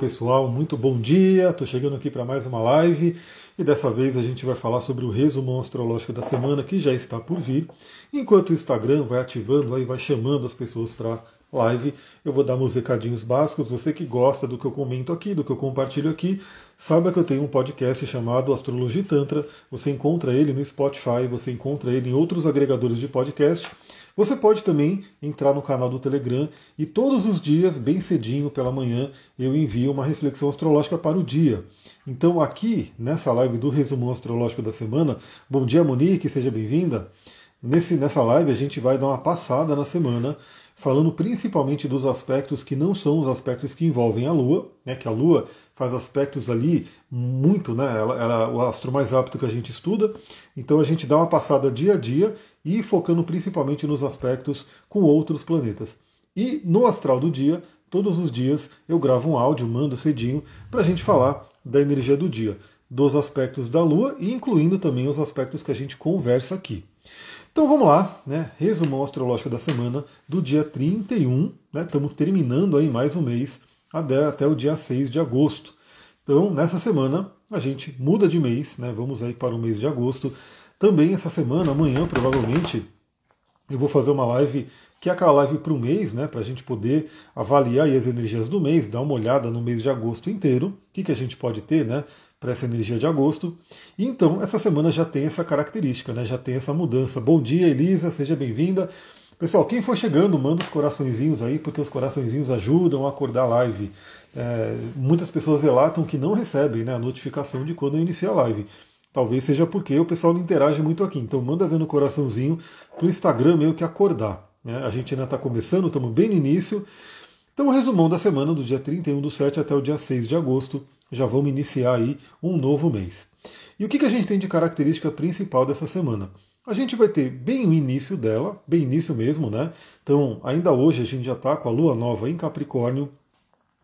pessoal, muito bom dia. Estou chegando aqui para mais uma live e dessa vez a gente vai falar sobre o resumo astrológico da semana que já está por vir. Enquanto o Instagram vai ativando aí, vai chamando as pessoas para live, eu vou dar meus recadinhos básicos. Você que gosta do que eu comento aqui, do que eu compartilho aqui, saiba que eu tenho um podcast chamado Astrologia Tantra. Você encontra ele no Spotify, você encontra ele em outros agregadores de podcast. Você pode também entrar no canal do Telegram e todos os dias, bem cedinho pela manhã, eu envio uma reflexão astrológica para o dia. Então, aqui nessa live do resumo astrológico da semana, bom dia Monique, seja bem-vinda. Nesse, nessa live a gente vai dar uma passada na semana, falando principalmente dos aspectos que não são os aspectos que envolvem a Lua, né, que a Lua faz aspectos ali muito, né? Ela, ela, o astro mais apto que a gente estuda. Então a gente dá uma passada dia a dia e focando principalmente nos aspectos com outros planetas. E no astral do dia, todos os dias eu gravo um áudio, mando cedinho para a gente falar da energia do dia, dos aspectos da Lua e incluindo também os aspectos que a gente conversa aqui. Então vamos lá, né? Resumão astrológico da semana do dia 31, né? Estamos terminando aí mais um mês até, até o dia 6 de agosto. Então, nessa semana, a gente muda de mês, né? Vamos aí para o mês de agosto. Também essa semana, amanhã, provavelmente, eu vou fazer uma live que é aquela live para o mês, né? Para a gente poder avaliar as energias do mês, dar uma olhada no mês de agosto inteiro, o que, que a gente pode ter, né? Para essa energia de agosto. E então, essa semana já tem essa característica, né? Já tem essa mudança. Bom dia, Elisa, seja bem-vinda. Pessoal, quem for chegando, manda os coraçõezinhos aí, porque os coraçõezinhos ajudam a acordar a live. É, muitas pessoas relatam que não recebem né, a notificação de quando eu inicio a live. Talvez seja porque o pessoal não interage muito aqui. Então manda ver no coraçãozinho para o Instagram meio que acordar. Né? A gente ainda está começando, estamos bem no início. Então o resumão da semana, do dia 31 do 7 até o dia 6 de agosto, já vamos iniciar aí um novo mês. E o que, que a gente tem de característica principal dessa semana? A gente vai ter bem o início dela, bem início mesmo, né? Então, ainda hoje a gente já está com a lua nova em Capricórnio,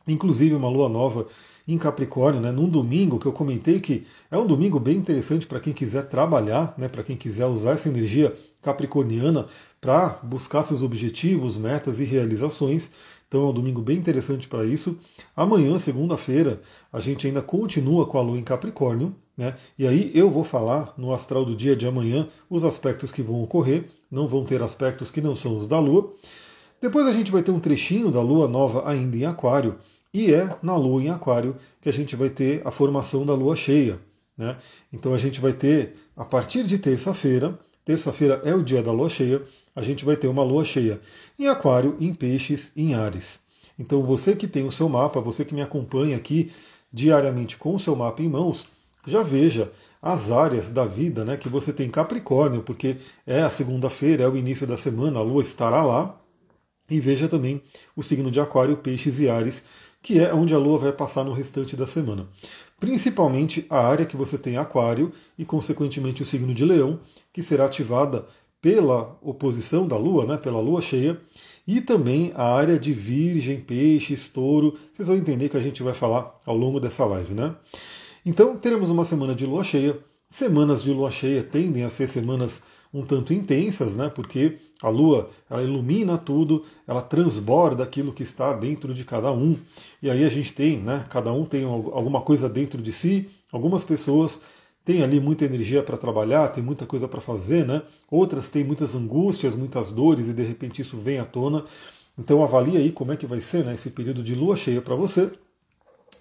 inclusive uma lua nova em Capricórnio, né, num domingo que eu comentei que é um domingo bem interessante para quem quiser trabalhar, né, para quem quiser usar essa energia capricorniana para buscar seus objetivos, metas e realizações. Então é um domingo bem interessante para isso. Amanhã, segunda-feira, a gente ainda continua com a lua em Capricórnio, né? E aí eu vou falar no astral do dia de amanhã os aspectos que vão ocorrer, não vão ter aspectos que não são os da Lua. Depois a gente vai ter um trechinho da Lua nova ainda em Aquário, e é na Lua em Aquário que a gente vai ter a formação da Lua cheia. Né? Então a gente vai ter, a partir de terça-feira, terça-feira é o dia da Lua cheia, a gente vai ter uma Lua cheia em Aquário, em Peixes, em Ares. Então você que tem o seu mapa, você que me acompanha aqui diariamente com o seu mapa em mãos, já veja as áreas da vida né, que você tem Capricórnio, porque é a segunda-feira, é o início da semana, a Lua estará lá. E veja também o signo de Aquário, Peixes e Ares, que é onde a Lua vai passar no restante da semana. Principalmente a área que você tem Aquário e, consequentemente, o signo de Leão, que será ativada pela oposição da Lua, né, pela Lua cheia, e também a área de Virgem, Peixes, Touro. Vocês vão entender que a gente vai falar ao longo dessa live, né? Então, teremos uma semana de lua cheia. Semanas de lua cheia tendem a ser semanas um tanto intensas, né? Porque a lua ela ilumina tudo, ela transborda aquilo que está dentro de cada um. E aí a gente tem, né? Cada um tem alguma coisa dentro de si. Algumas pessoas têm ali muita energia para trabalhar, tem muita coisa para fazer, né? Outras têm muitas angústias, muitas dores e de repente isso vem à tona. Então avalie aí como é que vai ser né, esse período de lua cheia para você.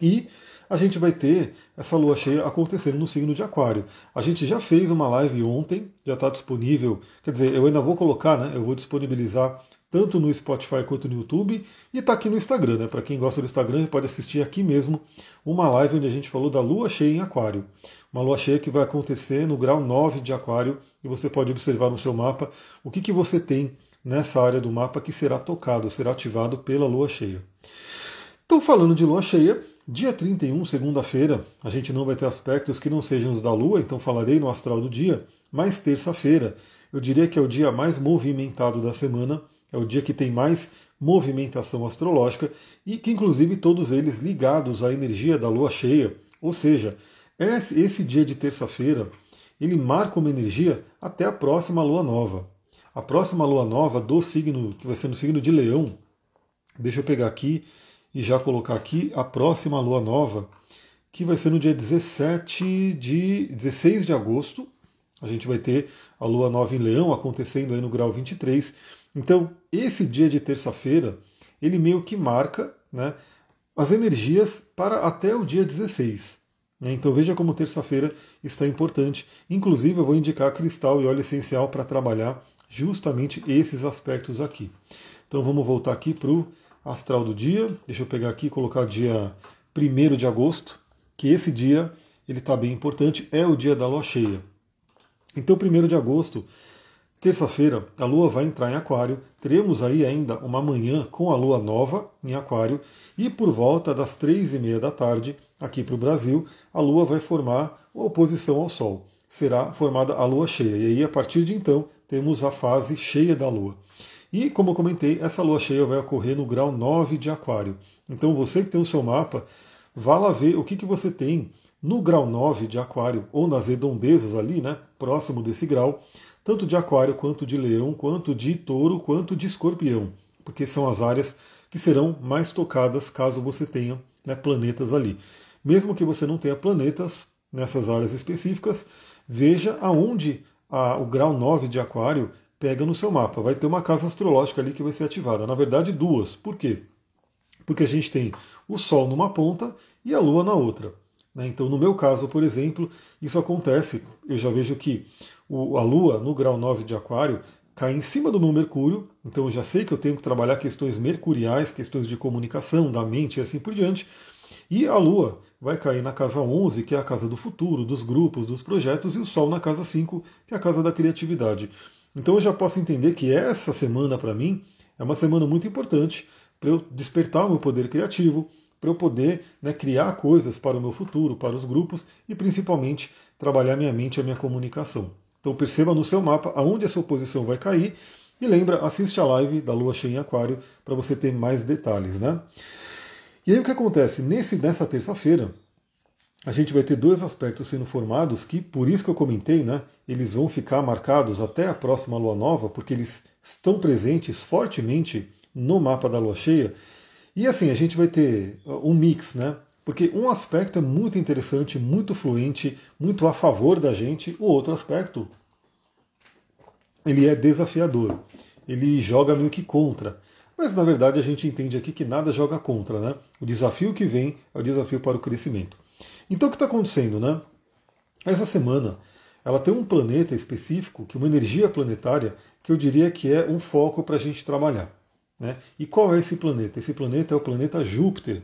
E a gente vai ter essa lua cheia acontecendo no signo de Aquário. A gente já fez uma live ontem, já está disponível. Quer dizer, eu ainda vou colocar, né? Eu vou disponibilizar tanto no Spotify quanto no YouTube e está aqui no Instagram, né? Para quem gosta do Instagram, pode assistir aqui mesmo uma live onde a gente falou da lua cheia em Aquário. Uma lua cheia que vai acontecer no grau 9 de Aquário e você pode observar no seu mapa o que, que você tem nessa área do mapa que será tocado, será ativado pela lua cheia. Então, falando de lua cheia, Dia 31, segunda-feira, a gente não vai ter aspectos que não sejam os da Lua, então falarei no astral do dia, mas terça-feira, eu diria que é o dia mais movimentado da semana, é o dia que tem mais movimentação astrológica e que, inclusive, todos eles ligados à energia da lua cheia. Ou seja, esse dia de terça-feira ele marca uma energia até a próxima lua nova. A próxima lua nova do signo, que vai ser no signo de Leão, deixa eu pegar aqui e já colocar aqui a próxima lua nova, que vai ser no dia 17 de 16 de agosto. A gente vai ter a lua nova em Leão acontecendo aí no grau 23. Então, esse dia de terça-feira, ele meio que marca né, as energias para até o dia 16. Né? Então veja como terça-feira está importante. Inclusive, eu vou indicar cristal e óleo essencial para trabalhar justamente esses aspectos aqui. Então vamos voltar aqui para o astral do dia. Deixa eu pegar aqui e colocar dia 1 de agosto, que esse dia ele está bem importante, é o dia da lua cheia. Então, 1 de agosto Terça-feira, a Lua vai entrar em Aquário, teremos aí ainda uma manhã com a Lua nova em Aquário, e por volta das três e meia da tarde, aqui para o Brasil, a Lua vai formar uma oposição ao Sol. Será formada a Lua cheia, e aí a partir de então temos a fase cheia da Lua. E como eu comentei, essa Lua cheia vai ocorrer no grau 9 de Aquário. Então você que tem o seu mapa, vá lá ver o que, que você tem no grau 9 de Aquário, ou nas redondezas ali, né, próximo desse grau, tanto de Aquário, quanto de Leão, quanto de Touro, quanto de Escorpião, porque são as áreas que serão mais tocadas caso você tenha né, planetas ali. Mesmo que você não tenha planetas nessas áreas específicas, veja aonde a, o grau 9 de Aquário pega no seu mapa. Vai ter uma casa astrológica ali que vai ser ativada. Na verdade, duas. Por quê? Porque a gente tem o Sol numa ponta e a Lua na outra. Né? Então, no meu caso, por exemplo, isso acontece. Eu já vejo que o, a Lua, no grau 9 de Aquário, cai em cima do meu Mercúrio, então eu já sei que eu tenho que trabalhar questões mercuriais, questões de comunicação, da mente e assim por diante. E a Lua vai cair na casa 11, que é a casa do futuro, dos grupos, dos projetos, e o Sol na casa 5, que é a casa da criatividade. Então eu já posso entender que essa semana, para mim, é uma semana muito importante para eu despertar o meu poder criativo, para eu poder né, criar coisas para o meu futuro, para os grupos e principalmente trabalhar minha mente e a minha comunicação. Então perceba no seu mapa aonde essa oposição vai cair e lembra, assiste a live da Lua cheia em Aquário para você ter mais detalhes, né? E aí o que acontece? Nesse, nessa terça-feira, a gente vai ter dois aspectos sendo formados que, por isso que eu comentei, né? Eles vão ficar marcados até a próxima lua nova, porque eles estão presentes fortemente no mapa da lua cheia. E assim, a gente vai ter um mix, né? Porque um aspecto é muito interessante, muito fluente, muito a favor da gente, o outro aspecto ele é desafiador. Ele joga meio que contra. Mas na verdade a gente entende aqui que nada joga contra, né? O desafio que vem é o desafio para o crescimento. Então o que está acontecendo, né? Essa semana ela tem um planeta específico, que uma energia planetária, que eu diria que é um foco para a gente trabalhar. Né? E qual é esse planeta? Esse planeta é o planeta Júpiter.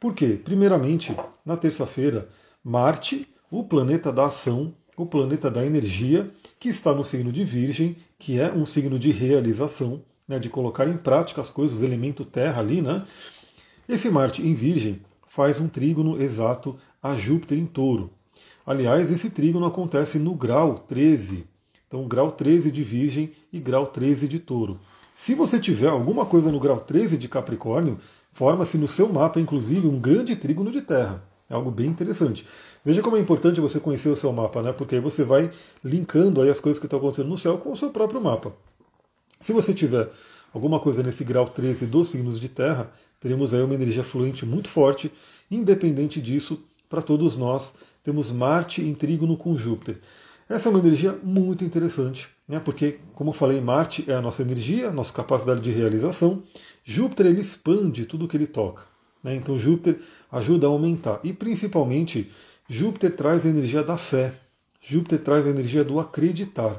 Por quê? Primeiramente, na terça-feira, Marte, o planeta da ação, o planeta da energia, que está no signo de Virgem, que é um signo de realização, né, de colocar em prática as coisas, o elemento terra ali, né? Esse Marte em Virgem faz um trígono exato a Júpiter em Touro. Aliás, esse trígono acontece no grau 13. Então, grau 13 de Virgem e grau 13 de Touro. Se você tiver alguma coisa no grau 13 de Capricórnio, Forma-se no seu mapa, inclusive, um grande trígono de terra. É algo bem interessante. Veja como é importante você conhecer o seu mapa, né? Porque aí você vai linkando aí as coisas que estão acontecendo no céu com o seu próprio mapa. Se você tiver alguma coisa nesse grau 13 dos signos de terra, teremos aí uma energia fluente muito forte. Independente disso, para todos nós, temos Marte em trígono com Júpiter. Essa é uma energia muito interessante, né? porque, como eu falei, Marte é a nossa energia, a nossa capacidade de realização, Júpiter ele expande tudo que ele toca. Né? Então Júpiter ajuda a aumentar. E principalmente, Júpiter traz a energia da fé. Júpiter traz a energia do acreditar.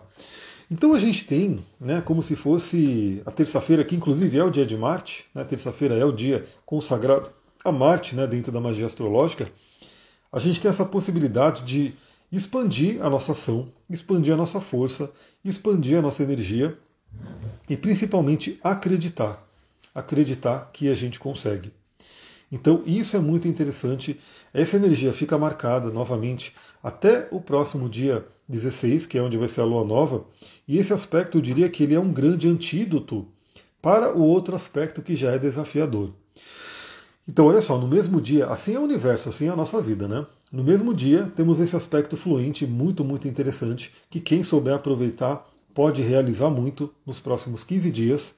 Então a gente tem, né, como se fosse a terça-feira, que inclusive é o dia de Marte, né, terça-feira é o dia consagrado a Marte né, dentro da magia astrológica, a gente tem essa possibilidade de expandir a nossa ação, expandir a nossa força, expandir a nossa energia e principalmente acreditar acreditar que a gente consegue. Então, isso é muito interessante. Essa energia fica marcada novamente até o próximo dia 16, que é onde vai ser a lua nova, e esse aspecto eu diria que ele é um grande antídoto para o outro aspecto que já é desafiador. Então, olha só, no mesmo dia, assim é o universo, assim é a nossa vida, né? No mesmo dia, temos esse aspecto fluente muito, muito interessante, que quem souber aproveitar pode realizar muito nos próximos 15 dias.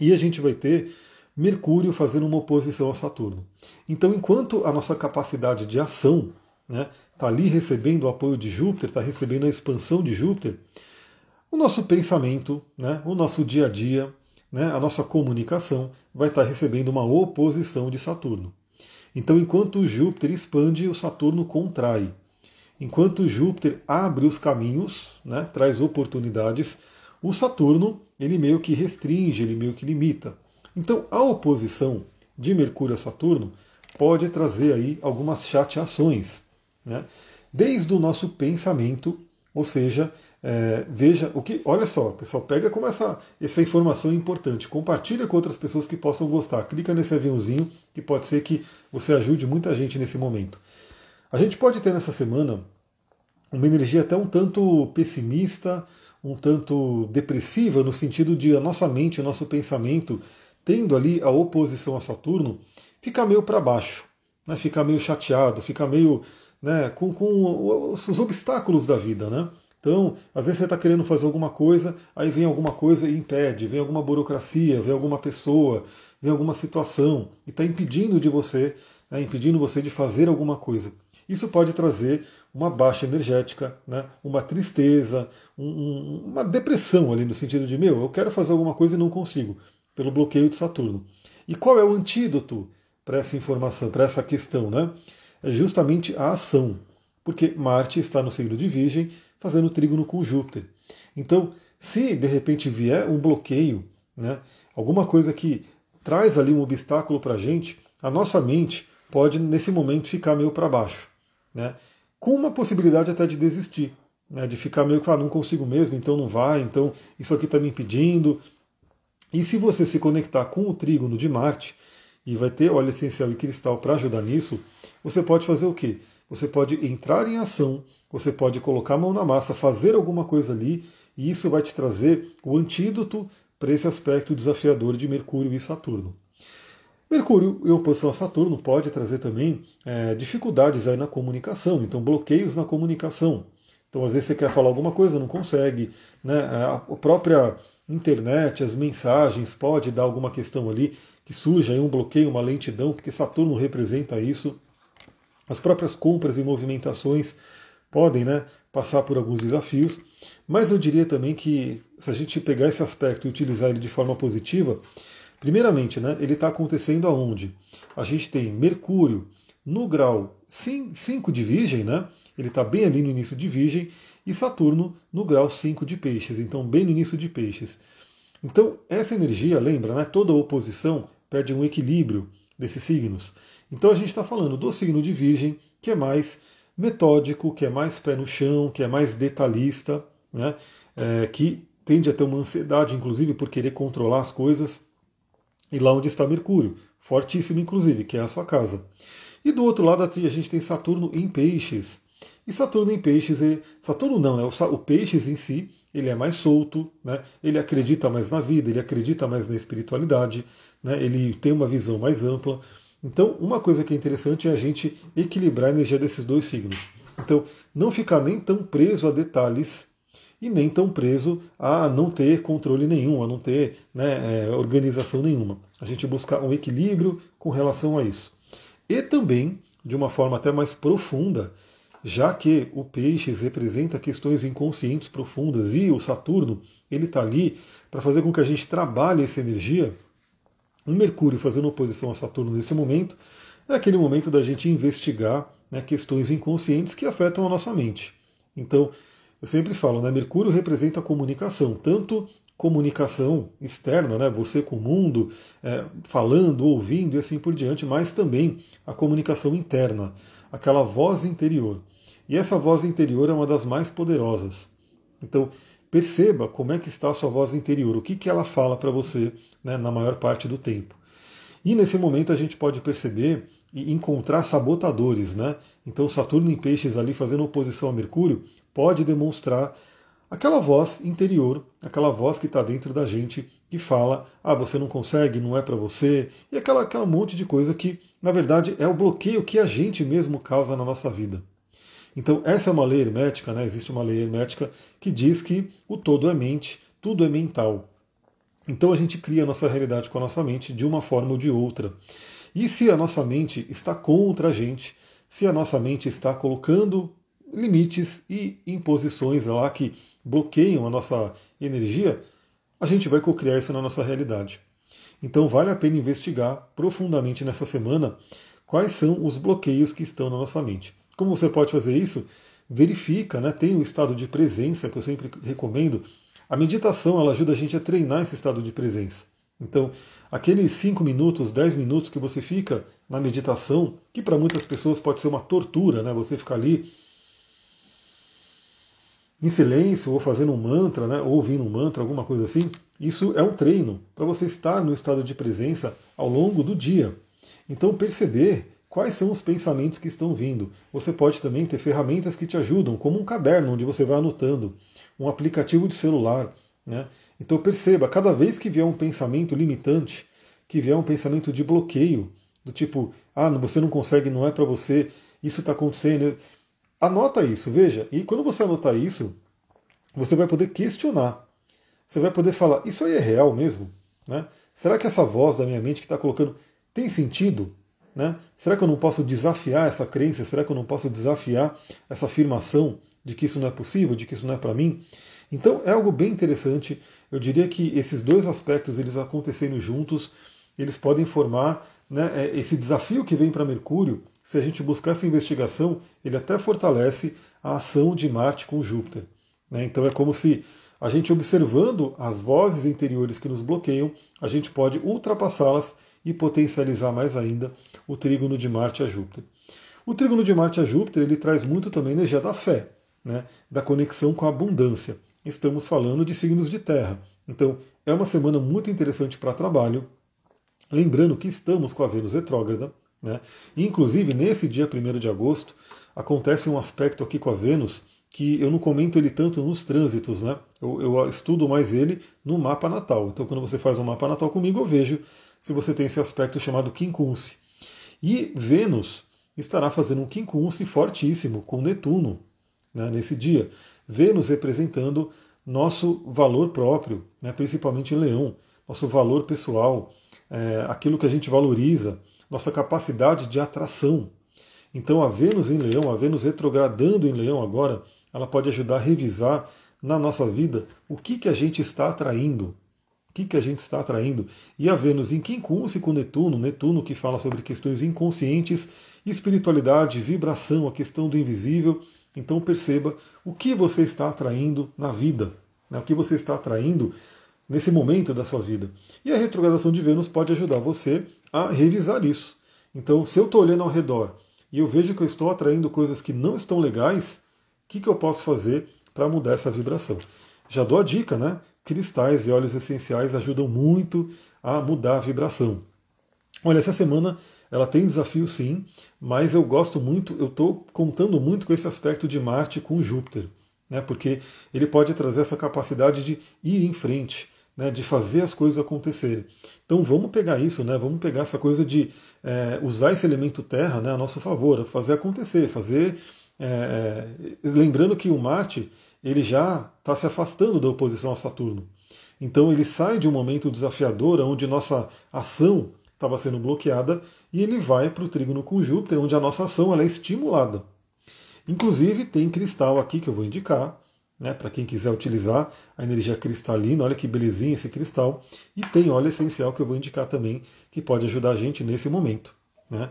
E a gente vai ter Mercúrio fazendo uma oposição a Saturno. Então, enquanto a nossa capacidade de ação está né, tá ali recebendo o apoio de Júpiter, está recebendo a expansão de Júpiter, o nosso pensamento, né, o nosso dia a dia, né, a nossa comunicação vai estar recebendo uma oposição de Saturno. Então, enquanto Júpiter expande, o Saturno contrai. Enquanto Júpiter abre os caminhos, né, traz oportunidades, o Saturno ele meio que restringe, ele meio que limita. Então, a oposição de Mercúrio a Saturno pode trazer aí algumas chateações, né? desde o nosso pensamento, ou seja, é, veja o que. Olha só, pessoal, pega como essa, essa informação é importante. Compartilha com outras pessoas que possam gostar. Clica nesse aviãozinho que pode ser que você ajude muita gente nesse momento. A gente pode ter nessa semana uma energia até um tanto pessimista, um tanto depressiva, no sentido de a nossa mente, o nosso pensamento, tendo ali a oposição a Saturno, ficar meio para baixo, né? ficar meio chateado, ficar meio né, com, com os obstáculos da vida. Né? Então, às vezes você está querendo fazer alguma coisa, aí vem alguma coisa e impede, vem alguma burocracia, vem alguma pessoa, vem alguma situação e está impedindo de você, né, impedindo você de fazer alguma coisa. Isso pode trazer uma baixa energética, né, uma tristeza, um, uma depressão ali no sentido de meu, eu quero fazer alguma coisa e não consigo, pelo bloqueio de Saturno. E qual é o antídoto para essa informação, para essa questão? Né? É justamente a ação, porque Marte está no signo de Virgem, fazendo trígono com Júpiter. Então, se de repente vier um bloqueio, né, alguma coisa que traz ali um obstáculo para a gente, a nossa mente pode nesse momento ficar meio para baixo né? com uma possibilidade até de desistir, né? de ficar meio que, ah, não consigo mesmo, então não vai, então isso aqui está me impedindo. E se você se conectar com o trígono de Marte, e vai ter óleo essencial e cristal para ajudar nisso, você pode fazer o quê? Você pode entrar em ação, você pode colocar a mão na massa, fazer alguma coisa ali, e isso vai te trazer o antídoto para esse aspecto desafiador de Mercúrio e Saturno. Mercúrio em oposição a Saturno pode trazer também é, dificuldades aí na comunicação, então bloqueios na comunicação. Então, às vezes você quer falar alguma coisa, não consegue. Né? A própria internet, as mensagens, pode dar alguma questão ali que surja aí um bloqueio, uma lentidão, porque Saturno representa isso. As próprias compras e movimentações podem né, passar por alguns desafios, mas eu diria também que se a gente pegar esse aspecto e utilizar ele de forma positiva, Primeiramente, né, ele está acontecendo aonde? A gente tem Mercúrio no grau 5 de Virgem, né? Ele está bem ali no início de Virgem, e Saturno no grau 5 de Peixes, então bem no início de Peixes. Então, essa energia, lembra, né? Toda oposição pede um equilíbrio desses signos. Então a gente está falando do signo de Virgem, que é mais metódico, que é mais pé no chão, que é mais detalhista, né? É, que tende a ter uma ansiedade, inclusive, por querer controlar as coisas e lá onde está Mercúrio, fortíssimo inclusive, que é a sua casa. E do outro lado a gente tem Saturno em Peixes. E Saturno em Peixes, é, Saturno não, né? o, Peixes em si, ele é mais solto, né? ele acredita mais na vida, ele acredita mais na espiritualidade, né? ele tem uma visão mais ampla. Então, uma coisa que é interessante é a gente equilibrar a energia desses dois signos. Então, não ficar nem tão preso a detalhes e nem tão preso a não ter controle nenhum, a não ter né, é, organização nenhuma. A gente buscar um equilíbrio com relação a isso. E também, de uma forma até mais profunda, já que o Peixes representa questões inconscientes profundas e o Saturno ele está ali para fazer com que a gente trabalhe essa energia. Um Mercúrio fazendo oposição a Saturno nesse momento é aquele momento da gente investigar né, questões inconscientes que afetam a nossa mente. Então, eu sempre falo, né? Mercúrio representa a comunicação, tanto comunicação externa, né? Você com o mundo, é, falando, ouvindo e assim por diante, mas também a comunicação interna, aquela voz interior. E essa voz interior é uma das mais poderosas. Então, perceba como é que está a sua voz interior, o que, que ela fala para você né, na maior parte do tempo. E nesse momento a gente pode perceber e encontrar sabotadores, né? Então Saturno em Peixes ali fazendo oposição a Mercúrio pode demonstrar aquela voz interior, aquela voz que está dentro da gente que fala: ah, você não consegue, não é para você, e aquela, aquela monte de coisa que, na verdade, é o bloqueio que a gente mesmo causa na nossa vida. Então, essa é uma lei hermética, né? existe uma lei hermética que diz que o todo é mente, tudo é mental. Então a gente cria a nossa realidade com a nossa mente de uma forma ou de outra. E se a nossa mente está contra a gente, se a nossa mente está colocando limites e imposições lá que bloqueiam a nossa energia, a gente vai cocriar isso na nossa realidade. Então vale a pena investigar profundamente nessa semana quais são os bloqueios que estão na nossa mente. Como você pode fazer isso? Verifica, né? tem o estado de presença que eu sempre recomendo. A meditação ela ajuda a gente a treinar esse estado de presença. Então, aqueles 5 minutos, 10 minutos que você fica na meditação, que para muitas pessoas pode ser uma tortura, né? Você ficar ali em silêncio, ou fazendo um mantra, né? ou ouvindo um mantra, alguma coisa assim. Isso é um treino para você estar no estado de presença ao longo do dia. Então, perceber quais são os pensamentos que estão vindo. Você pode também ter ferramentas que te ajudam, como um caderno onde você vai anotando, um aplicativo de celular. Né? Então perceba, cada vez que vier um pensamento limitante, que vier um pensamento de bloqueio, do tipo, ah, você não consegue, não é para você, isso está acontecendo. Anota isso, veja. E quando você anotar isso, você vai poder questionar. Você vai poder falar, isso aí é real mesmo? Né? Será que essa voz da minha mente que está colocando tem sentido? Né? Será que eu não posso desafiar essa crença? Será que eu não posso desafiar essa afirmação de que isso não é possível, de que isso não é para mim? Então é algo bem interessante. Eu diria que esses dois aspectos eles acontecendo juntos, eles podem formar né, é, esse desafio que vem para Mercúrio. Se a gente buscar essa investigação, ele até fortalece a ação de Marte com Júpiter. Né? Então é como se a gente observando as vozes interiores que nos bloqueiam, a gente pode ultrapassá-las e potencializar mais ainda o trígono de Marte a Júpiter. O trígono de Marte a Júpiter ele traz muito também energia da fé, né? da conexão com a abundância. Estamos falando de signos de terra. Então, é uma semana muito interessante para trabalho. Lembrando que estamos com a Vênus retrógrada. Né? Inclusive, nesse dia 1 de agosto, acontece um aspecto aqui com a Vênus que eu não comento ele tanto nos trânsitos, né? Eu, eu, estudo mais ele no mapa natal. Então, quando você faz um mapa natal comigo, eu vejo se você tem esse aspecto chamado quincunce. E Vênus estará fazendo um quincunce fortíssimo com Netuno né, nesse dia. Vênus representando nosso valor próprio, né, principalmente em Leão, nosso valor pessoal, é, aquilo que a gente valoriza, nossa capacidade de atração. Então a Vênus em Leão, a Vênus retrogradando em Leão agora, ela pode ajudar a revisar na nossa vida o que, que a gente está atraindo. O que, que a gente está atraindo? E a Vênus em quincunce com Netuno, Netuno que fala sobre questões inconscientes, espiritualidade, vibração, a questão do invisível. Então perceba o que você está atraindo na vida, né? o que você está atraindo nesse momento da sua vida. E a retrogradação de Vênus pode ajudar você a revisar isso. Então, se eu estou olhando ao redor e eu vejo que eu estou atraindo coisas que não estão legais, o que, que eu posso fazer para mudar essa vibração? Já dou a dica, né? Cristais e óleos essenciais ajudam muito a mudar a vibração. Olha, essa semana ela tem desafio sim, mas eu gosto muito, eu estou contando muito com esse aspecto de Marte com Júpiter, né, porque ele pode trazer essa capacidade de ir em frente, né, de fazer as coisas acontecerem. Então vamos pegar isso, né, vamos pegar essa coisa de é, usar esse elemento terra né, a nosso favor, fazer acontecer, fazer. É, lembrando que o Marte ele já está se afastando da oposição a Saturno. Então ele sai de um momento desafiador onde nossa ação estava sendo bloqueada e ele vai para o trígono com Júpiter, onde a nossa ação é estimulada. Inclusive tem cristal aqui que eu vou indicar, né, para quem quiser utilizar a energia cristalina, olha que belezinha esse cristal. E tem óleo essencial que eu vou indicar também, que pode ajudar a gente nesse momento. Né?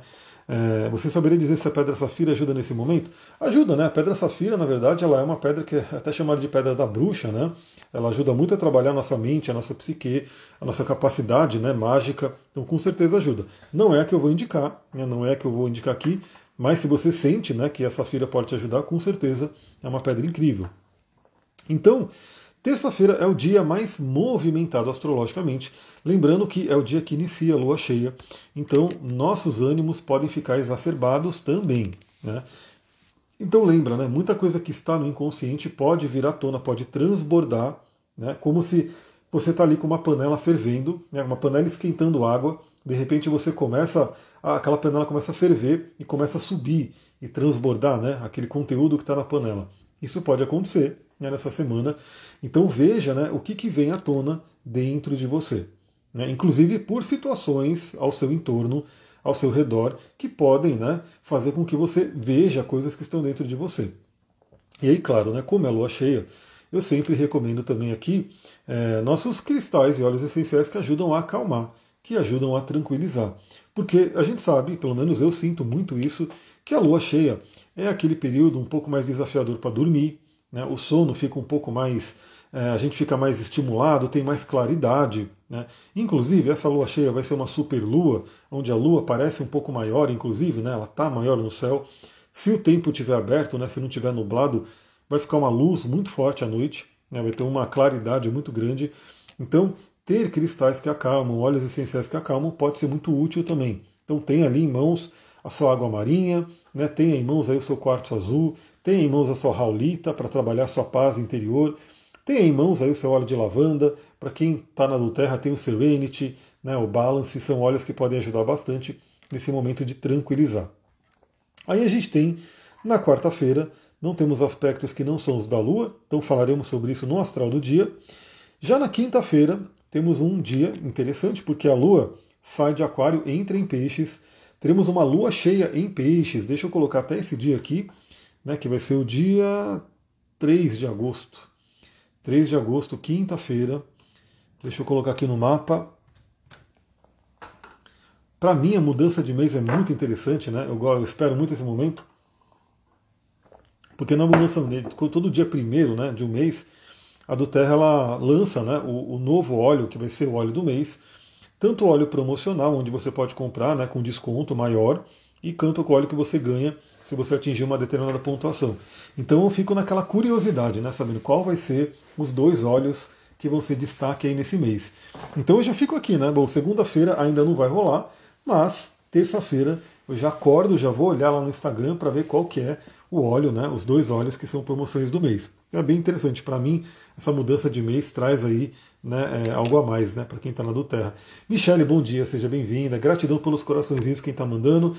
É, você saberia dizer se a pedra safira ajuda nesse momento? Ajuda, né? A pedra safira, na verdade, ela é uma pedra que é até chamada de pedra da bruxa, né? Ela ajuda muito a trabalhar a nossa mente, a nossa psique, a nossa capacidade né, mágica. Então, com certeza ajuda. Não é a que eu vou indicar, né, não é a que eu vou indicar aqui, mas se você sente né, que a safira pode te ajudar, com certeza é uma pedra incrível. Então, terça-feira é o dia mais movimentado astrologicamente. Lembrando que é o dia que inicia a lua cheia. Então, nossos ânimos podem ficar exacerbados também. Né? Então lembra, né? Muita coisa que está no inconsciente pode vir à tona, pode transbordar, né? Como se você está ali com uma panela fervendo, né? uma panela esquentando água, de repente você começa, aquela panela começa a ferver e começa a subir e transbordar, né? Aquele conteúdo que está na panela. Isso pode acontecer, né, nessa semana. Então veja né, o que, que vem à tona dentro de você. Né, inclusive por situações ao seu entorno, ao seu redor, que podem né, fazer com que você veja coisas que estão dentro de você. E aí, claro, né, como é lua cheia, eu sempre recomendo também aqui é, nossos cristais e óleos essenciais que ajudam a acalmar, que ajudam a tranquilizar. Porque a gente sabe, pelo menos eu sinto muito isso, que a lua cheia é aquele período um pouco mais desafiador para dormir, né? o sono fica um pouco mais. É, a gente fica mais estimulado, tem mais claridade. Né? Inclusive, essa lua cheia vai ser uma super lua, onde a lua parece um pouco maior, inclusive, né? ela está maior no céu. Se o tempo estiver aberto, né? se não estiver nublado, vai ficar uma luz muito forte à noite, né? vai ter uma claridade muito grande. Então, ter cristais que acalmam, óleos essenciais que acalmam, pode ser muito útil também. Então, tem ali em mãos a sua água marinha, né? tenha em mãos aí o seu quartzo azul, tenha em mãos a sua raulita para trabalhar a sua paz interior, tenha em mãos aí o seu óleo de lavanda, para quem está na Terra tem o Serenity, né? o Balance, são óleos que podem ajudar bastante nesse momento de tranquilizar. Aí a gente tem, na quarta-feira, não temos aspectos que não são os da Lua, então falaremos sobre isso no astral do dia. Já na quinta-feira, temos um dia interessante, porque a Lua sai de Aquário, entra em Peixes, Teremos uma lua cheia em peixes. Deixa eu colocar até esse dia aqui, né, que vai ser o dia 3 de agosto. 3 de agosto, quinta-feira. Deixa eu colocar aqui no mapa. Para mim, a mudança de mês é muito interessante, né? Eu, eu espero muito esse momento. Porque na mudança, todo dia primeiro né, de um mês, a do Terra ela lança né, o, o novo óleo, que vai ser o óleo do mês tanto óleo promocional, onde você pode comprar né, com desconto maior, e quanto o óleo que você ganha se você atingir uma determinada pontuação. Então eu fico naquela curiosidade, né, sabendo qual vai ser os dois óleos que vão ser destaque aí nesse mês. Então eu já fico aqui, né? Bom, segunda-feira ainda não vai rolar, mas terça-feira eu já acordo, já vou olhar lá no Instagram para ver qual que é o óleo, né? Os dois óleos que são promoções do mês. É bem interessante. Para mim, essa mudança de mês traz aí né, é, algo a mais né, para quem está na do Terra. Michele, bom dia, seja bem-vinda. Gratidão pelos coraçõezinhos quem está mandando.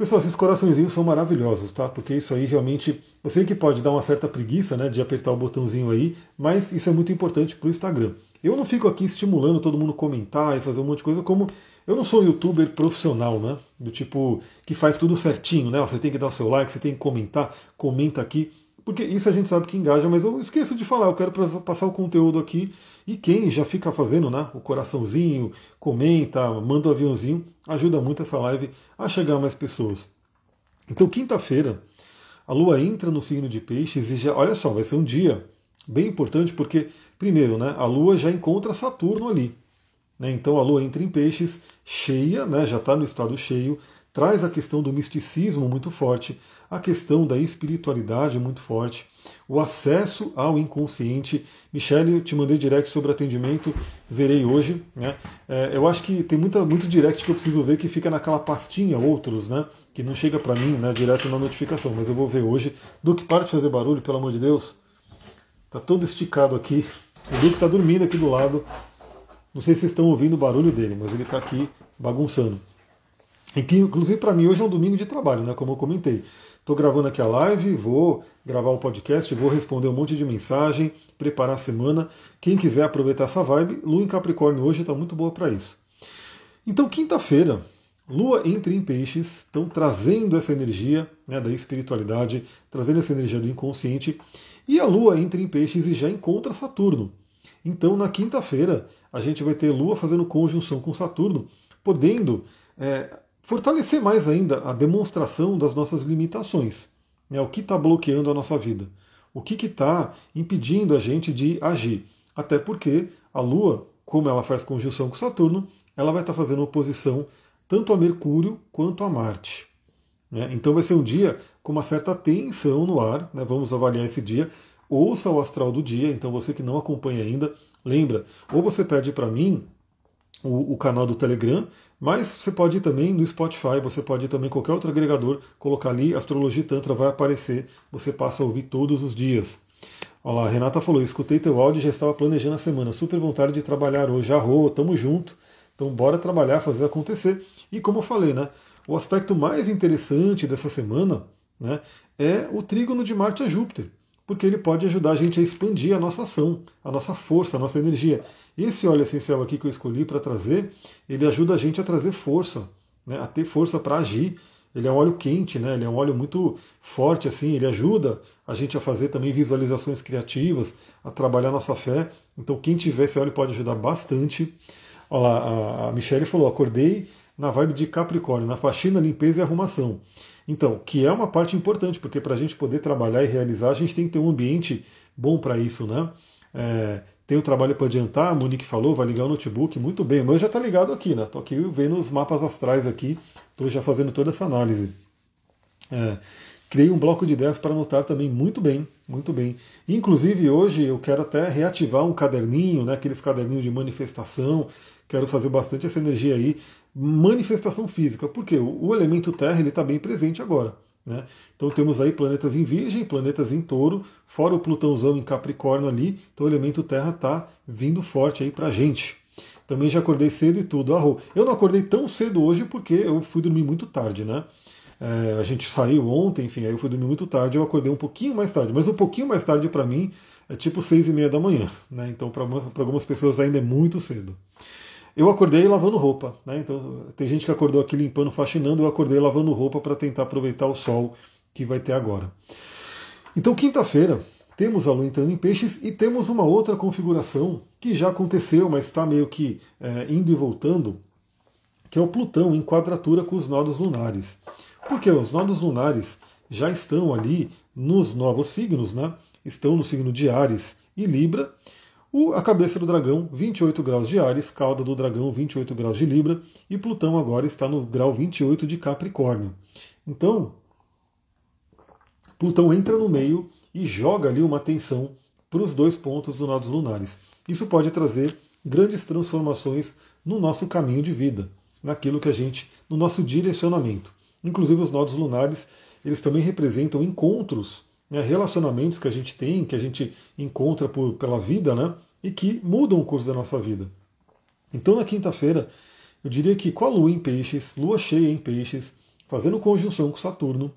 Pessoal, esses coraçõezinhos são maravilhosos, tá? Porque isso aí realmente. Eu sei que pode dar uma certa preguiça né, de apertar o botãozinho aí, mas isso é muito importante para o Instagram. Eu não fico aqui estimulando todo mundo comentar e fazer um monte de coisa, como eu não sou um youtuber profissional, né? Do tipo que faz tudo certinho, né? Você tem que dar o seu like, você tem que comentar, comenta aqui. Porque isso a gente sabe que engaja, mas eu esqueço de falar, eu quero passar o conteúdo aqui. E quem já fica fazendo né, o coraçãozinho, comenta, manda o um aviãozinho, ajuda muito essa live a chegar a mais pessoas. Então, quinta-feira, a Lua entra no signo de peixes e já, olha só, vai ser um dia bem importante porque, primeiro, né, a Lua já encontra Saturno ali. Né, então a Lua entra em peixes, cheia, né, já está no estado cheio, traz a questão do misticismo muito forte, a questão da espiritualidade muito forte, o acesso ao inconsciente. Michele, eu te mandei direct sobre atendimento, verei hoje. Né? É, eu acho que tem muita, muito direct que eu preciso ver que fica naquela pastinha, outros, né? que não chega para mim né, direto na notificação, mas eu vou ver hoje. Duque, para de fazer barulho, pelo amor de Deus. Tá todo esticado aqui. O Duque está dormindo aqui do lado. Não sei se vocês estão ouvindo o barulho dele, mas ele está aqui bagunçando. E que, inclusive, para mim hoje é um domingo de trabalho, né? Como eu comentei. Estou gravando aqui a live, vou gravar o podcast, vou responder um monte de mensagem, preparar a semana. Quem quiser aproveitar essa vibe, Lua em Capricórnio hoje está muito boa para isso. Então, quinta-feira, Lua entra em peixes, estão trazendo essa energia né, da espiritualidade, trazendo essa energia do inconsciente. E a Lua entra em peixes e já encontra Saturno. Então, na quinta-feira, a gente vai ter Lua fazendo conjunção com Saturno, podendo é, fortalecer mais ainda a demonstração das nossas limitações. Né? O que está bloqueando a nossa vida? O que está impedindo a gente de agir? Até porque a Lua, como ela faz conjunção com Saturno, ela vai estar tá fazendo oposição tanto a Mercúrio quanto a Marte. Né? Então vai ser um dia com uma certa tensão no ar. Né? Vamos avaliar esse dia. Ouça o astral do dia. Então você que não acompanha ainda, lembra, ou você pede para mim o, o, canal do Telegram, mas você pode ir também no Spotify, você pode ir também em qualquer outro agregador, colocar ali Astrologia Tantra, vai aparecer, você passa a ouvir todos os dias. Olha lá, Renata falou, escutei teu áudio já estava planejando a semana, super vontade de trabalhar hoje, arro, tamo junto, então bora trabalhar, fazer acontecer. E como eu falei, né, o aspecto mais interessante dessa semana né, é o trígono de Marte a Júpiter, porque ele pode ajudar a gente a expandir a nossa ação, a nossa força, a nossa energia. Esse óleo essencial aqui que eu escolhi para trazer, ele ajuda a gente a trazer força, né, a ter força para agir. Ele é um óleo quente, né? Ele é um óleo muito forte, assim. Ele ajuda a gente a fazer também visualizações criativas, a trabalhar nossa fé. Então, quem tiver esse óleo pode ajudar bastante. Olha lá, a Michelle falou: acordei na vibe de Capricórnio, na faxina, limpeza e arrumação. Então, que é uma parte importante, porque para a gente poder trabalhar e realizar, a gente tem que ter um ambiente bom para isso, né? É, tem o trabalho para adiantar, a Monique falou, vai ligar o notebook, muito bem, mas já está ligado aqui, né? Estou aqui vendo os mapas astrais aqui, estou já fazendo toda essa análise. É, criei um bloco de ideias para anotar também muito bem, muito bem. Inclusive hoje eu quero até reativar um caderninho, né, aqueles caderninhos de manifestação, quero fazer bastante essa energia aí manifestação física, porque o elemento Terra está bem presente agora. Né? Então temos aí planetas em Virgem, planetas em Touro, fora o Plutãozão em Capricórnio ali, então o elemento Terra está vindo forte aí para a gente. Também já acordei cedo e tudo. Ah, eu não acordei tão cedo hoje porque eu fui dormir muito tarde, né? É, a gente saiu ontem, enfim, aí eu fui dormir muito tarde, eu acordei um pouquinho mais tarde, mas um pouquinho mais tarde para mim é tipo seis e meia da manhã, né? Então para algumas pessoas ainda é muito cedo. Eu acordei lavando roupa, né? Então tem gente que acordou aqui limpando, faxinando, eu acordei lavando roupa para tentar aproveitar o sol que vai ter agora. Então quinta-feira temos a Lua entrando em peixes e temos uma outra configuração que já aconteceu, mas está meio que é, indo e voltando, que é o Plutão em quadratura com os nodos lunares. Porque os nodos lunares já estão ali nos novos signos, né? Estão no signo de Ares e Libra, o, a cabeça do dragão, 28 graus de Ares, cauda do dragão, 28 graus de Libra, e Plutão agora está no grau 28 de Capricórnio. Então, Plutão entra no meio e joga ali uma tensão para os dois pontos dos nodos lunares. Isso pode trazer grandes transformações no nosso caminho de vida, naquilo que a gente, no nosso direcionamento. Inclusive os nodos lunares, eles também representam encontros né, relacionamentos que a gente tem, que a gente encontra por, pela vida, né, e que mudam o curso da nossa vida. Então, na quinta-feira, eu diria que com a Lua em Peixes, Lua cheia em Peixes, fazendo conjunção com Saturno,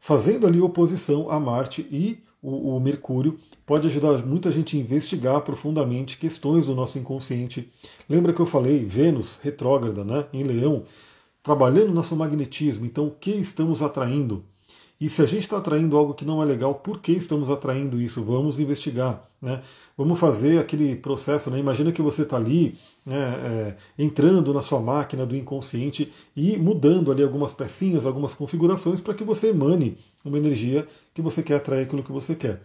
fazendo ali oposição a Marte e o, o Mercúrio, pode ajudar muita gente a investigar profundamente questões do nosso inconsciente. Lembra que eu falei Vênus retrógrada, né, em Leão, trabalhando nosso magnetismo. Então, o que estamos atraindo? E se a gente está atraindo algo que não é legal, por que estamos atraindo isso? Vamos investigar. Né? Vamos fazer aquele processo. Né? Imagina que você está ali né, é, entrando na sua máquina do inconsciente e mudando ali algumas pecinhas, algumas configurações para que você emane uma energia que você quer atrair aquilo que você quer.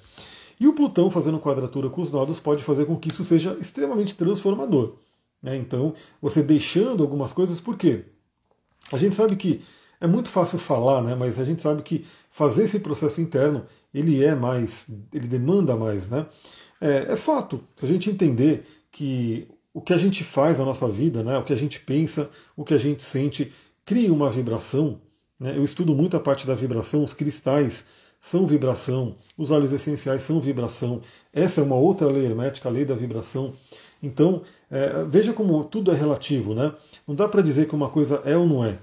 E o Plutão fazendo quadratura com os nodos pode fazer com que isso seja extremamente transformador. Né? Então, você deixando algumas coisas, por quê? A gente sabe que é muito fácil falar, né? mas a gente sabe que fazer esse processo interno ele é mais, ele demanda mais, né? É, é, fato. Se a gente entender que o que a gente faz na nossa vida, né, o que a gente pensa, o que a gente sente, cria uma vibração. Né? Eu estudo muito a parte da vibração, os cristais são vibração, os óleos essenciais são vibração. Essa é uma outra lei hermética, a lei da vibração. Então, é, veja como tudo é relativo, né? Não dá para dizer que uma coisa é ou não é.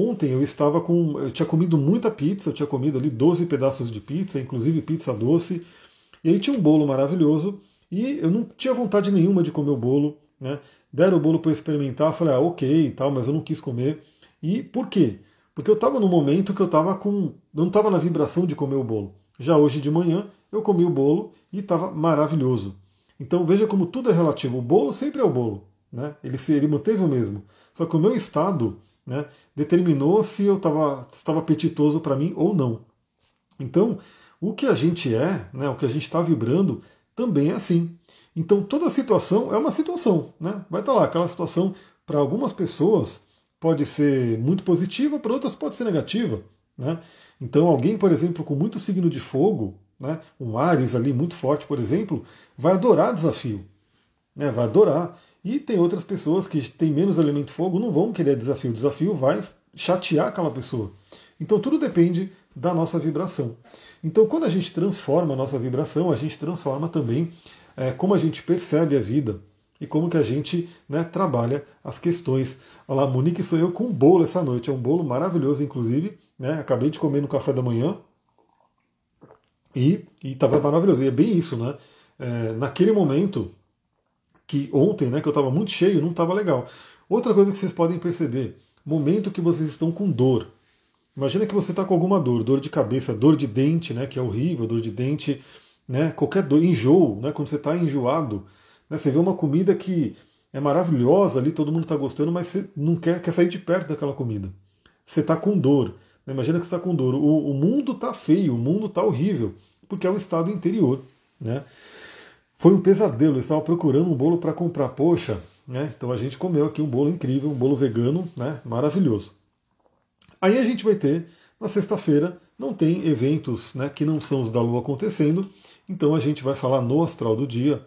Ontem eu estava com. Eu tinha comido muita pizza, eu tinha comido ali 12 pedaços de pizza, inclusive pizza doce. E aí tinha um bolo maravilhoso e eu não tinha vontade nenhuma de comer o bolo. Né? Deram o bolo para eu experimentar, falei, ah, ok e tal, mas eu não quis comer. E por quê? Porque eu estava no momento que eu estava com. não estava na vibração de comer o bolo. Já hoje de manhã eu comi o bolo e estava maravilhoso. Então veja como tudo é relativo. O bolo sempre é o bolo. Né? Ele, ele manteve o mesmo. Só que o meu estado né, determinou se eu tava, estava apetitoso para mim ou não. Então, o que a gente é, né, o que a gente está vibrando, também é assim. Então, toda situação é uma situação. Né? Vai estar tá lá, aquela situação, para algumas pessoas, pode ser muito positiva, para outras pode ser negativa. Né? Então, alguém, por exemplo, com muito signo de fogo, né, um Ares ali muito forte, por exemplo, vai adorar desafio. Né, vai adorar. E tem outras pessoas que têm menos elemento fogo, não vão querer desafio. O desafio vai chatear aquela pessoa. Então tudo depende da nossa vibração. Então quando a gente transforma a nossa vibração, a gente transforma também é, como a gente percebe a vida e como que a gente né, trabalha as questões. Olha lá, Monique sou eu com um bolo essa noite. É um bolo maravilhoso, inclusive. Né? Acabei de comer no café da manhã. E estava maravilhoso. E é bem isso, né? É, naquele momento que ontem, né, que eu estava muito cheio, não estava legal. Outra coisa que vocês podem perceber, momento que vocês estão com dor. Imagina que você está com alguma dor, dor de cabeça, dor de dente, né, que é horrível, dor de dente, né, qualquer dor, enjoo, né, quando você está enjoado, né, você vê uma comida que é maravilhosa ali, todo mundo está gostando, mas você não quer, quer sair de perto daquela comida. Você está com dor. Né, imagina que você está com dor. O, o mundo está feio, o mundo está horrível, porque é um estado interior. Né? Foi um pesadelo, eu estava procurando um bolo para comprar. Poxa, né? Então a gente comeu aqui um bolo incrível, um bolo vegano, né? maravilhoso. Aí a gente vai ter, na sexta-feira, não tem eventos né, que não são os da Lua acontecendo, então a gente vai falar no astral do dia.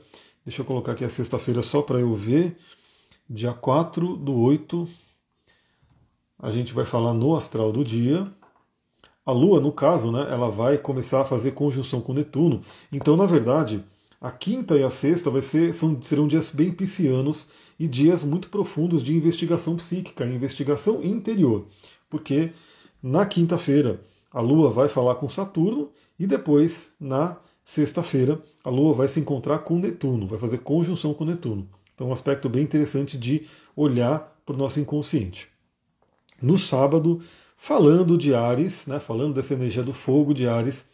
Deixa eu colocar aqui a sexta-feira só para eu ver. Dia 4 do 8, a gente vai falar no astral do dia. A Lua, no caso, né, ela vai começar a fazer conjunção com Netuno. Então, na verdade, a quinta e a sexta vai ser, são, serão dias bem piscianos e dias muito profundos de investigação psíquica, investigação interior. Porque na quinta-feira a Lua vai falar com Saturno e depois, na sexta-feira, a Lua vai se encontrar com Netuno, vai fazer conjunção com Netuno. Então, um aspecto bem interessante de olhar para o nosso inconsciente. No sábado, falando de Ares, né, falando dessa energia do fogo de Ares,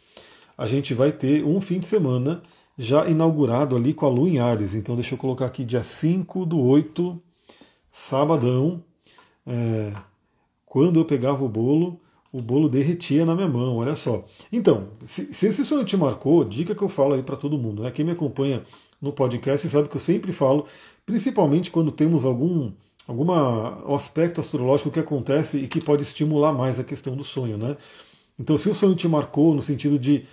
a gente vai ter um fim de semana já inaugurado ali com a Lua em Ares. Então deixa eu colocar aqui dia 5 do 8, sabadão. É, quando eu pegava o bolo, o bolo derretia na minha mão, olha só. Então, se, se esse sonho te marcou, dica que eu falo aí para todo mundo, né? Quem me acompanha no podcast sabe que eu sempre falo, principalmente quando temos algum alguma aspecto astrológico que acontece e que pode estimular mais a questão do sonho, né? Então, se o sonho te marcou no sentido de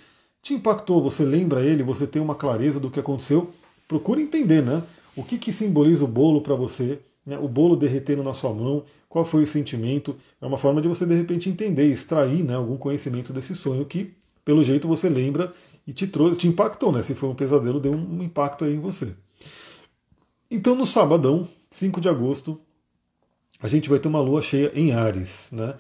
te impactou, você lembra ele, você tem uma clareza do que aconteceu, procure entender, né? O que, que simboliza o bolo para você, né? o bolo derretendo na sua mão, qual foi o sentimento. É uma forma de você, de repente, entender, extrair né, algum conhecimento desse sonho que, pelo jeito, você lembra e te trouxe, te impactou, né? Se foi um pesadelo, deu um impacto aí em você. Então, no sabadão, 5 de agosto, a gente vai ter uma lua cheia em Ares, né?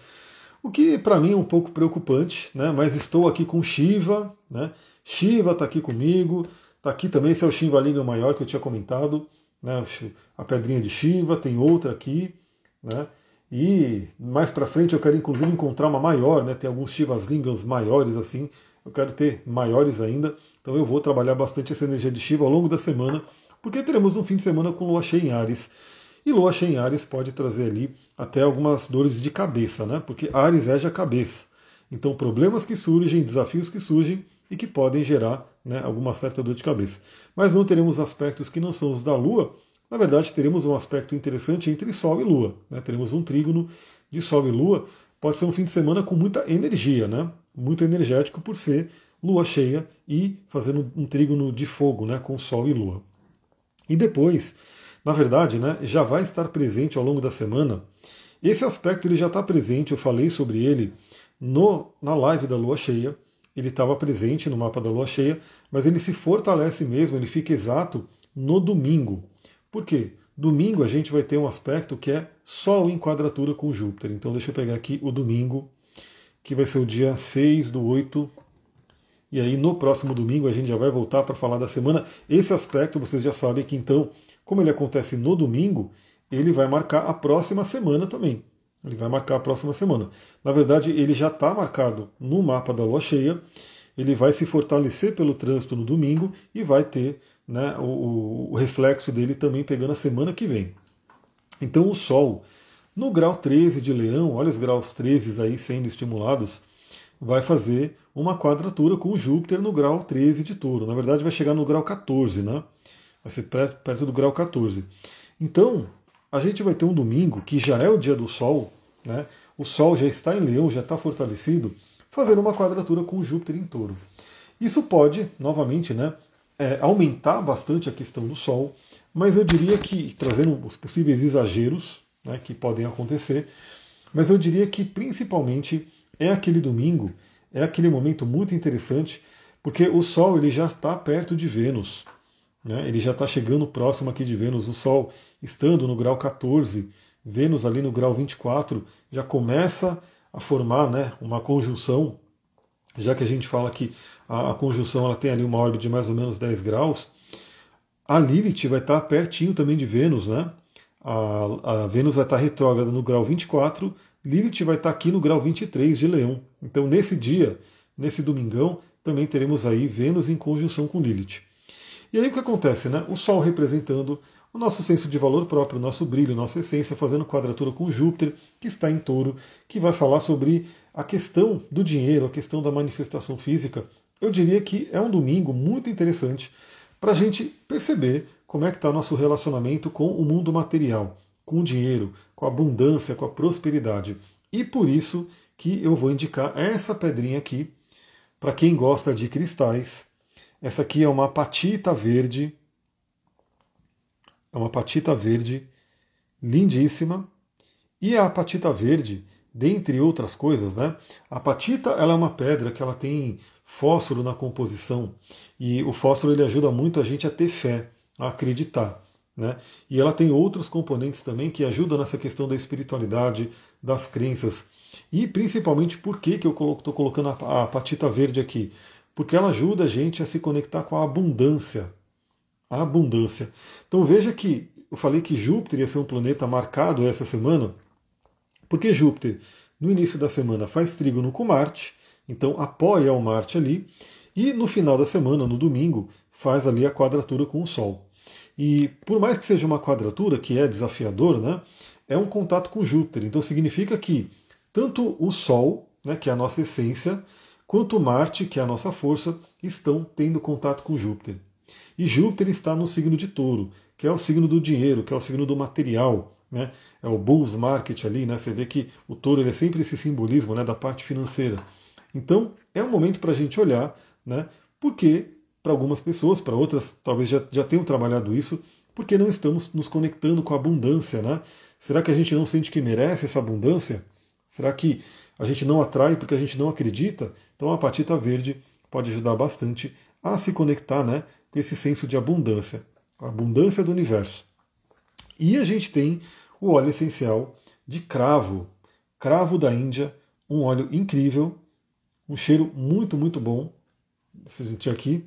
O que para mim é um pouco preocupante, né? mas estou aqui com Shiva, né? Shiva está aqui comigo, está aqui também, esse é o Shiva Liga maior que eu tinha comentado, né? a pedrinha de Shiva, tem outra aqui, né? e mais para frente eu quero inclusive encontrar uma maior, né? tem alguns Shivas Lingams maiores assim, eu quero ter maiores ainda, então eu vou trabalhar bastante essa energia de Shiva ao longo da semana, porque teremos um fim de semana com lua cheia em Ares, e lua cheia em Ares pode trazer ali até algumas dores de cabeça, né? Porque Ares é a cabeça. Então, problemas que surgem, desafios que surgem e que podem gerar né, alguma certa dor de cabeça. Mas não teremos aspectos que não são os da Lua. Na verdade, teremos um aspecto interessante entre Sol e Lua. Né? Teremos um trígono de Sol e Lua. Pode ser um fim de semana com muita energia, né? muito energético por ser Lua cheia e fazendo um trígono de fogo né, com Sol e Lua. E depois, na verdade, né, já vai estar presente ao longo da semana. Esse aspecto ele já está presente, eu falei sobre ele no, na live da lua cheia. Ele estava presente no mapa da lua cheia, mas ele se fortalece mesmo, ele fica exato no domingo. Por quê? Domingo a gente vai ter um aspecto que é Sol em quadratura com Júpiter. Então deixa eu pegar aqui o domingo, que vai ser o dia 6 do 8. E aí no próximo domingo a gente já vai voltar para falar da semana. Esse aspecto vocês já sabem que então como ele acontece no domingo, ele vai marcar a próxima semana também. Ele vai marcar a próxima semana. Na verdade, ele já está marcado no mapa da lua cheia. Ele vai se fortalecer pelo trânsito no domingo e vai ter né, o, o reflexo dele também pegando a semana que vem. Então, o Sol, no grau 13 de Leão, olha os graus 13 aí sendo estimulados, vai fazer uma quadratura com Júpiter no grau 13 de Touro. Na verdade, vai chegar no grau 14, né? Vai ser perto do grau 14. Então, a gente vai ter um domingo, que já é o dia do Sol, né? o Sol já está em Leão, já está fortalecido, fazendo uma quadratura com Júpiter em touro. Isso pode, novamente, né, é, aumentar bastante a questão do Sol, mas eu diria que, trazendo os possíveis exageros né, que podem acontecer, mas eu diria que principalmente é aquele domingo, é aquele momento muito interessante, porque o Sol ele já está perto de Vênus. Né? Ele já está chegando próximo aqui de Vênus, o Sol estando no grau 14, Vênus ali no grau 24, já começa a formar né, uma conjunção já que a gente fala que a, a conjunção ela tem ali uma órbita de mais ou menos 10 graus, a Lilith vai estar pertinho também de Vênus, né? A, a Vênus vai estar retrógrada no grau 24, Lilith vai estar aqui no grau 23 de Leão. Então, nesse dia, nesse domingão, também teremos aí Vênus em conjunção com Lilith. E aí o que acontece, né? O Sol representando o nosso senso de valor próprio, o nosso brilho, nossa essência, fazendo quadratura com Júpiter, que está em touro, que vai falar sobre a questão do dinheiro, a questão da manifestação física. Eu diria que é um domingo muito interessante para a gente perceber como é que está nosso relacionamento com o mundo material, com o dinheiro, com a abundância, com a prosperidade. E por isso que eu vou indicar essa pedrinha aqui, para quem gosta de cristais. Essa aqui é uma patita verde é uma patita verde lindíssima. E a patita verde, dentre outras coisas, né? A patita ela é uma pedra que ela tem fósforo na composição e o fósforo ele ajuda muito a gente a ter fé, a acreditar. Né? E ela tem outros componentes também que ajudam nessa questão da espiritualidade, das crenças. E principalmente por que, que eu estou colocando a, a patita verde aqui? Porque ela ajuda a gente a se conectar com a abundância, a abundância. Então veja que eu falei que Júpiter ia ser um planeta marcado essa semana, porque Júpiter, no início da semana, faz trígono com Marte, então apoia o Marte ali, e no final da semana, no domingo, faz ali a quadratura com o Sol. E por mais que seja uma quadratura, que é desafiador, né, é um contato com Júpiter. Então significa que tanto o Sol, né, que é a nossa essência, quanto Marte, que é a nossa força, estão tendo contato com Júpiter. E Júpiter está no signo de touro, que é o signo do dinheiro, que é o signo do material. Né? É o bulls market ali, né? Você vê que o touro é sempre esse simbolismo né, da parte financeira. Então é um momento para a gente olhar, né? Porque para algumas pessoas, para outras talvez já, já tenham trabalhado isso, porque não estamos nos conectando com a abundância, né? Será que a gente não sente que merece essa abundância? Será que a gente não atrai porque a gente não acredita? Então a patita verde pode ajudar bastante a se conectar né, com esse senso de abundância, a abundância do universo. E a gente tem o óleo essencial de cravo, cravo da Índia, um óleo incrível, um cheiro muito, muito bom. Você sentir aqui.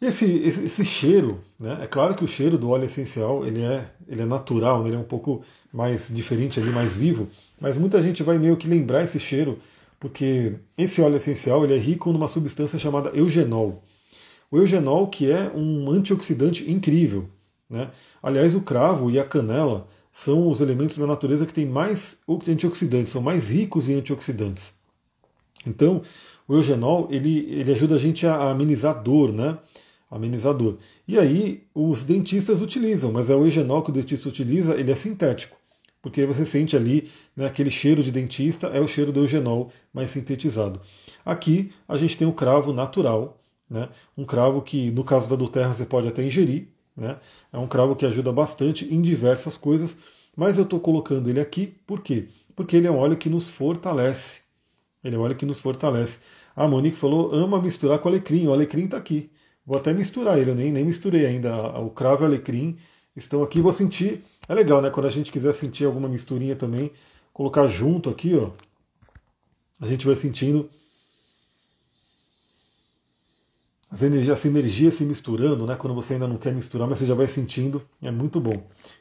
Esse, esse, esse, cheiro, né, é claro que o cheiro do óleo essencial ele é, ele é natural, ele é um pouco mais diferente ali, mais vivo, mas muita gente vai meio que lembrar esse cheiro, porque esse óleo essencial ele é rico numa substância chamada eugenol. O eugenol, que é um antioxidante incrível. Né? Aliás, o cravo e a canela são os elementos da natureza que têm mais antioxidantes, são mais ricos em antioxidantes. Então, o eugenol ele, ele ajuda a gente a amenizar dor, né? Amenizar dor. E aí, os dentistas utilizam, mas é o eugenol que o dentista utiliza, ele é sintético. Porque você sente ali né, aquele cheiro de dentista, é o cheiro do eugenol mais sintetizado. Aqui a gente tem o cravo natural, né? Um cravo que, no caso da Duterra, você pode até ingerir. Né? É um cravo que ajuda bastante em diversas coisas, mas eu estou colocando ele aqui por quê? Porque ele é um óleo que nos fortalece. Ele é um óleo que nos fortalece. A Monique falou, ama misturar com alecrim. O alecrim está aqui. Vou até misturar ele, eu nem, nem misturei ainda. O cravo e o alecrim estão aqui. Vou sentir. É legal, né? Quando a gente quiser sentir alguma misturinha também, colocar junto aqui, ó. A gente vai sentindo as energias, essa energia se misturando, né? Quando você ainda não quer misturar, mas você já vai sentindo, é muito bom.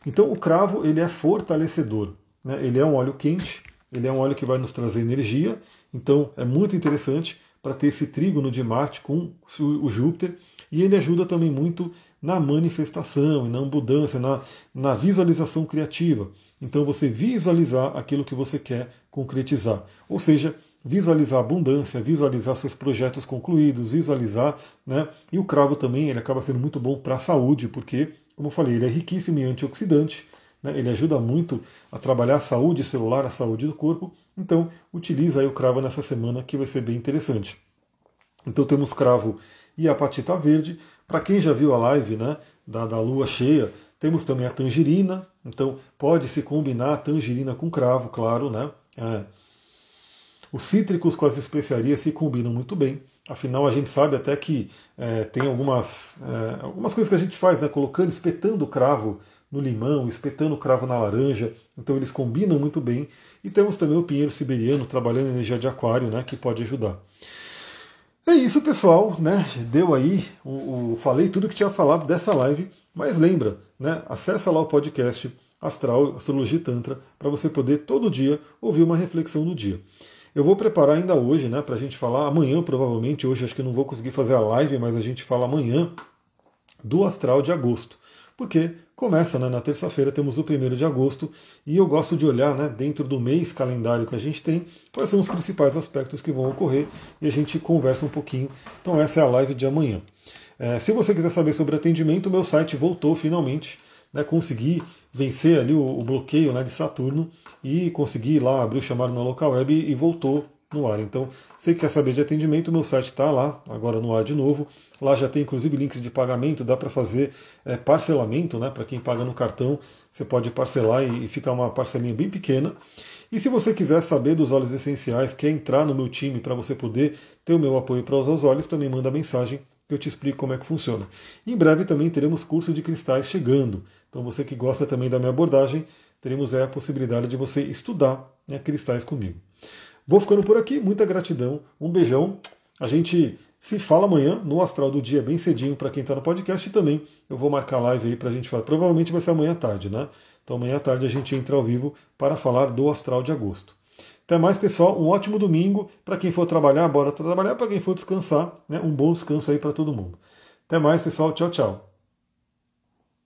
Então o cravo ele é fortalecedor, né? Ele é um óleo quente, ele é um óleo que vai nos trazer energia, então é muito interessante para ter esse trígono de Marte com o Júpiter e ele ajuda também muito na manifestação, na abundância, na, na visualização criativa. Então você visualizar aquilo que você quer concretizar. Ou seja, visualizar abundância, visualizar seus projetos concluídos, visualizar, né? E o cravo também, ele acaba sendo muito bom para a saúde, porque, como eu falei, ele é riquíssimo em antioxidante, né? Ele ajuda muito a trabalhar a saúde celular, a saúde do corpo. Então, utiliza aí o cravo nessa semana que vai ser bem interessante. Então temos cravo e a patita verde. Para quem já viu a live, né, da, da lua cheia, temos também a tangerina. Então pode se combinar a tangerina com cravo, claro, né? É, os cítricos com as especiarias se combinam muito bem. Afinal, a gente sabe até que é, tem algumas, é, algumas coisas que a gente faz, né, colocando, espetando o cravo no limão, espetando cravo na laranja, então eles combinam muito bem. E temos também o pinheiro siberiano trabalhando energia de aquário, né, que pode ajudar. É isso, pessoal, né? Deu aí, o, o, falei tudo que tinha falado dessa live, mas lembra, né? Acessa lá o podcast Astral, Astrologia Tantra, para você poder todo dia ouvir uma reflexão do dia. Eu vou preparar ainda hoje, né, para a gente falar amanhã, provavelmente. Hoje acho que não vou conseguir fazer a live, mas a gente fala amanhã do astral de agosto. Porque começa né, na terça-feira, temos o primeiro de agosto, e eu gosto de olhar né, dentro do mês calendário que a gente tem, quais são os principais aspectos que vão ocorrer, e a gente conversa um pouquinho. Então essa é a live de amanhã. É, se você quiser saber sobre atendimento, meu site voltou finalmente. Né, consegui vencer ali o, o bloqueio né, de Saturno e consegui lá abrir o chamado na local web e voltou no ar. Então, se quer saber de atendimento, meu site está lá, agora no ar de novo. Lá já tem inclusive links de pagamento, dá para fazer é, parcelamento, né? Para quem paga no cartão, você pode parcelar e, e ficar uma parcelinha bem pequena. E se você quiser saber dos óleos essenciais, quer entrar no meu time para você poder ter o meu apoio para usar os óleos, também manda mensagem que eu te explico como é que funciona. Em breve também teremos curso de cristais chegando. Então você que gosta também da minha abordagem, teremos é, a possibilidade de você estudar né, cristais comigo. Vou ficando por aqui, muita gratidão, um beijão. A gente se fala amanhã no Astral do Dia, bem cedinho para quem está no podcast e também eu vou marcar live aí para a gente falar. Provavelmente vai ser amanhã à tarde, né? Então amanhã à tarde a gente entra ao vivo para falar do Astral de agosto. Até mais, pessoal. Um ótimo domingo. Para quem for trabalhar, bora trabalhar. Para quem for descansar, né? um bom descanso aí para todo mundo. Até mais, pessoal. Tchau, tchau.